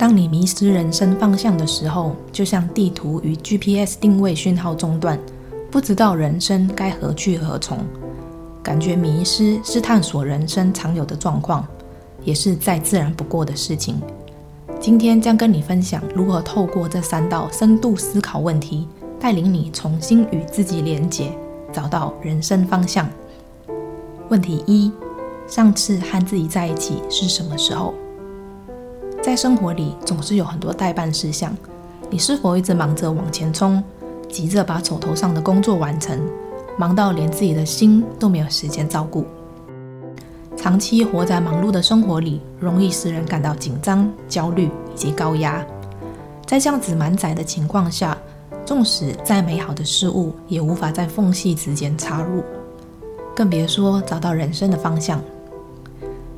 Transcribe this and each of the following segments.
当你迷失人生方向的时候，就像地图与 GPS 定位讯号中断，不知道人生该何去何从，感觉迷失是探索人生常有的状况，也是再自然不过的事情。今天将跟你分享如何透过这三道深度思考问题，带领你重新与自己连结，找到人生方向。问题一：上次和自己在一起是什么时候？在生活里总是有很多待办事项，你是否一直忙着往前冲，急着把手头上的工作完成，忙到连自己的心都没有时间照顾？长期活在忙碌的生活里，容易使人感到紧张、焦虑以及高压。在这样子满载的情况下，纵使再美好的事物，也无法在缝隙之间插入，更别说找到人生的方向。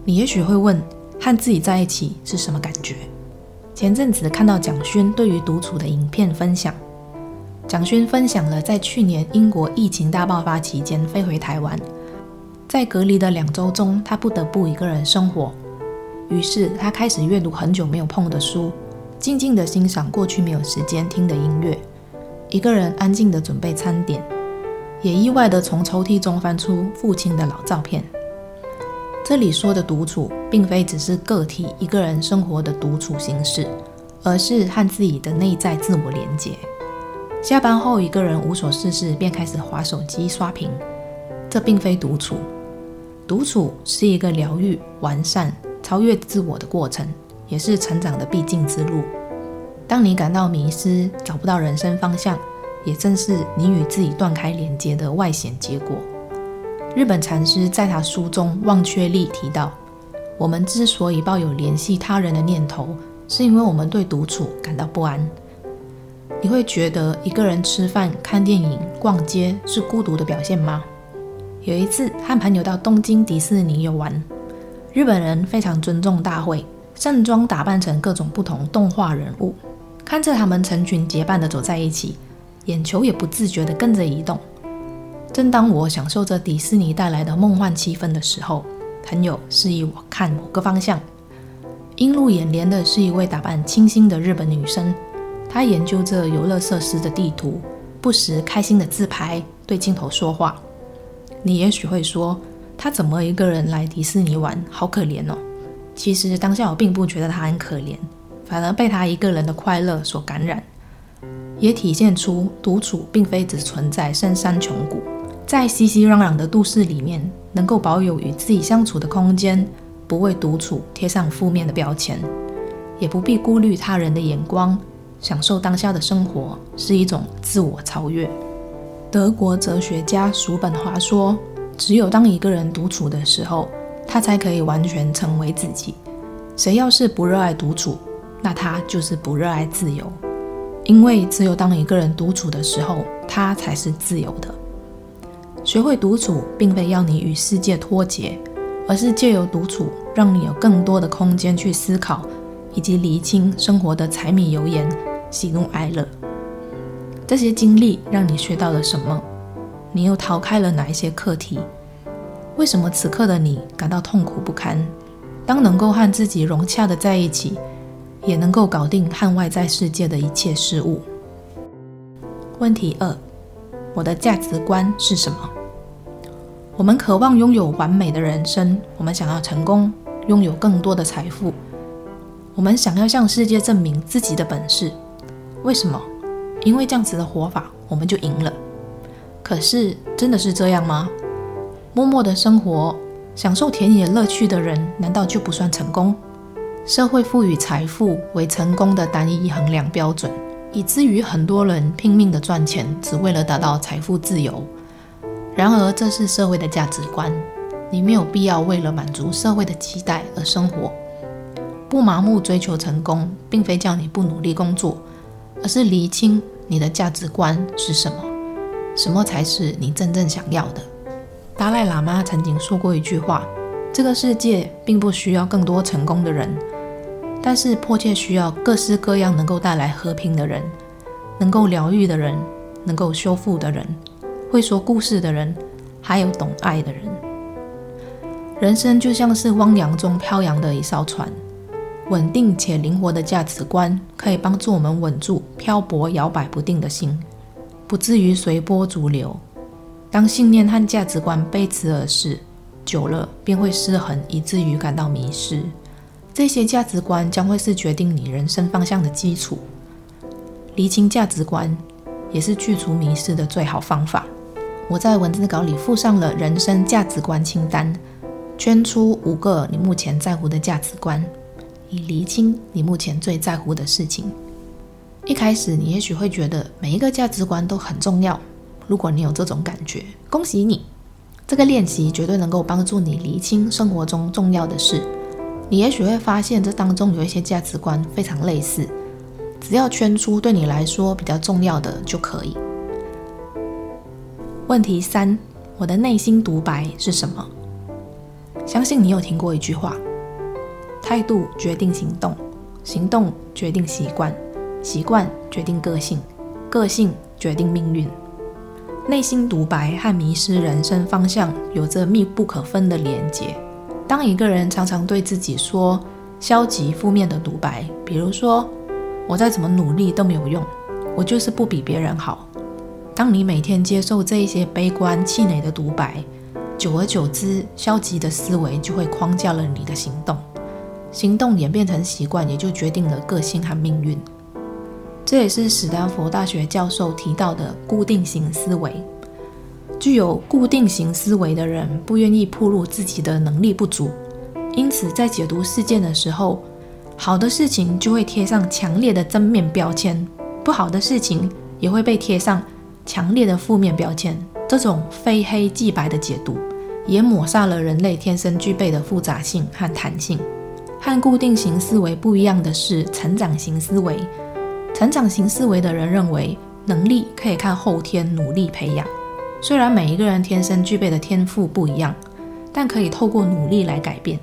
你也许会问，和自己在一起是什么感觉？前阵子看到蒋勋对于独处的影片分享，蒋勋分享了在去年英国疫情大爆发期间飞回台湾，在隔离的两周中，他不得不一个人生活，于是他开始阅读很久没有碰的书，静静地欣赏过去没有时间听的音乐，一个人安静地准备餐点，也意外地从抽屉中翻出父亲的老照片。这里说的独处，并非只是个体一个人生活的独处形式，而是和自己的内在自我连接。下班后，一个人无所事事，便开始划手机刷屏，这并非独处。独处是一个疗愈、完善、超越自我的过程，也是成长的必经之路。当你感到迷失，找不到人生方向，也正是你与自己断开连接的外显结果。日本禅师在他书中《忘却力》提到，我们之所以抱有联系他人的念头，是因为我们对独处感到不安。你会觉得一个人吃饭、看电影、逛街是孤独的表现吗？有一次和朋友到东京迪士尼游玩，日本人非常尊重大会，盛装打扮成各种不同动画人物，看着他们成群结伴地走在一起，眼球也不自觉地跟着移动。正当我享受着迪士尼带来的梦幻气氛的时候，朋友示意我看某个方向。映入眼帘的是一位打扮清新的日本女生，她研究着游乐设施的地图，不时开心的自拍，对镜头说话。你也许会说，她怎么一个人来迪士尼玩，好可怜哦。其实当下我并不觉得她很可怜，反而被她一个人的快乐所感染，也体现出独处并非只存在深山穷谷。在熙熙攘攘的都市里面，能够保有与自己相处的空间，不为独处贴上负面的标签，也不必顾虑他人的眼光，享受当下的生活，是一种自我超越。德国哲学家叔本华说：“只有当一个人独处的时候，他才可以完全成为自己。谁要是不热爱独处，那他就是不热爱自由。因为只有当一个人独处的时候，他才是自由的。”学会独处，并非要你与世界脱节，而是借由独处，让你有更多的空间去思考，以及厘清生活的柴米油盐、喜怒哀乐。这些经历让你学到了什么？你又逃开了哪一些课题？为什么此刻的你感到痛苦不堪？当能够和自己融洽的在一起，也能够搞定和外在世界的一切事物。问题二。我的价值观是什么？我们渴望拥有完美的人生，我们想要成功，拥有更多的财富，我们想要向世界证明自己的本事。为什么？因为这样子的活法，我们就赢了。可是，真的是这样吗？默默的生活，享受田野乐趣的人，难道就不算成功？社会赋予财富为成功的单一衡量标准。以至于很多人拼命的赚钱，只为了达到财富自由。然而，这是社会的价值观。你没有必要为了满足社会的期待而生活。不盲目追求成功，并非叫你不努力工作，而是厘清你的价值观是什么，什么才是你真正想要的。达赖喇嘛曾经说过一句话：这个世界并不需要更多成功的人，但是迫切需要各式各样能够带来和平的人，能够疗愈的人，能够修复的人，会说故事的人，还有懂爱的人。人生就像是汪洋中飘扬的一艘船。稳定且灵活的价值观可以帮助我们稳住漂泊摇摆不定的心，不至于随波逐流。当信念和价值观背驰而逝，久了便会失衡，以至于感到迷失。这些价值观将会是决定你人生方向的基础。厘清价值观也是去除迷失的最好方法。我在文字稿里附上了人生价值观清单，圈出五个你目前在乎的价值观。以厘清你目前最在乎的事情。一开始，你也许会觉得每一个价值观都很重要。如果你有这种感觉，恭喜你！这个练习绝对能够帮助你厘清生活中重要的事。你也许会发现，这当中有一些价值观非常类似。只要圈出对你来说比较重要的就可以。问题三：我的内心独白是什么？相信你有听过一句话。态度决定行动，行动决定习惯，习惯决定个性，个性决定命运。内心独白和迷失人生方向有着密不可分的连结。当一个人常常对自己说消极负面的独白，比如说“我再怎么努力都没有用，我就是不比别人好”。当你每天接受这一些悲观气馁的独白，久而久之，消极的思维就会框架了你的行动。行动演变成习惯，也就决定了个性和命运。这也是史丹佛大学教授提到的固定型思维。具有固定型思维的人不愿意暴露自己的能力不足，因此在解读事件的时候，好的事情就会贴上强烈的正面标签，不好的事情也会被贴上强烈的负面标签。这种非黑即白的解读，也抹杀了人类天生具备的复杂性和弹性。和固定型思维不一样的是，成长型思维。成长型思维的人认为，能力可以靠后天努力培养。虽然每一个人天生具备的天赋不一样，但可以透过努力来改变。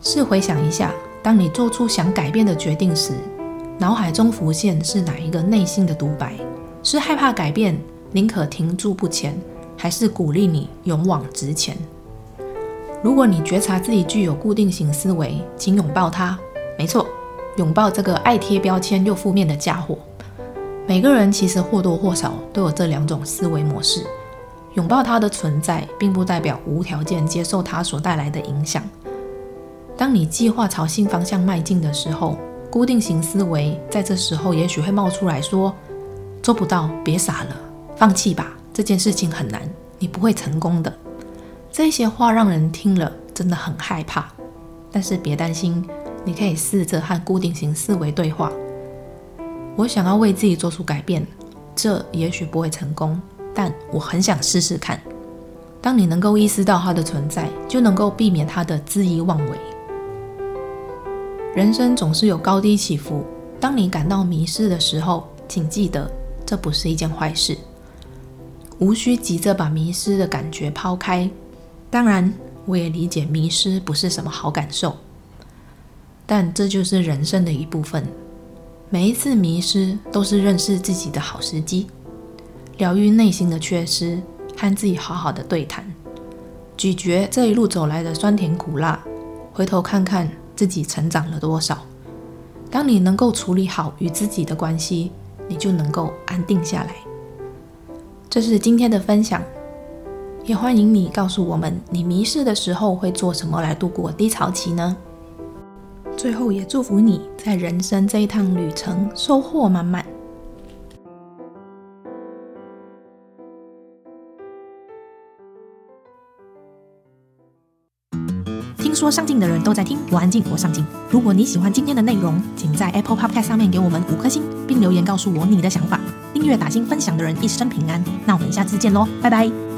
试回想一下，当你做出想改变的决定时，脑海中浮现是哪一个内心的独白？是害怕改变，宁可停住不前，还是鼓励你勇往直前？如果你觉察自己具有固定型思维，请拥抱它。没错，拥抱这个爱贴标签又负面的家伙。每个人其实或多或少都有这两种思维模式。拥抱它的存在，并不代表无条件接受它所带来的影响。当你计划朝新方向迈进的时候，固定型思维在这时候也许会冒出来说：“做不到，别傻了，放弃吧，这件事情很难，你不会成功的。”这些话让人听了真的很害怕，但是别担心，你可以试着和固定型思维对话。我想要为自己做出改变，这也许不会成功，但我很想试试看。当你能够意识到它的存在，就能够避免它的恣意妄为。人生总是有高低起伏，当你感到迷失的时候，请记得这不是一件坏事，无需急着把迷失的感觉抛开。当然，我也理解迷失不是什么好感受，但这就是人生的一部分。每一次迷失都是认识自己的好时机，疗愈内心的缺失，和自己好好的对谈，咀嚼这一路走来的酸甜苦辣，回头看看自己成长了多少。当你能够处理好与自己的关系，你就能够安定下来。这是今天的分享。也欢迎你告诉我们，你迷失的时候会做什么来度过低潮期呢？最后也祝福你在人生这一趟旅程收获满满。说上进的人都在听，我安静，我上进。如果你喜欢今天的内容，请在 Apple Podcast 上面给我们五颗星，并留言告诉我你的想法。订阅、打星、分享的人一生平安。那我们下次见喽，拜拜。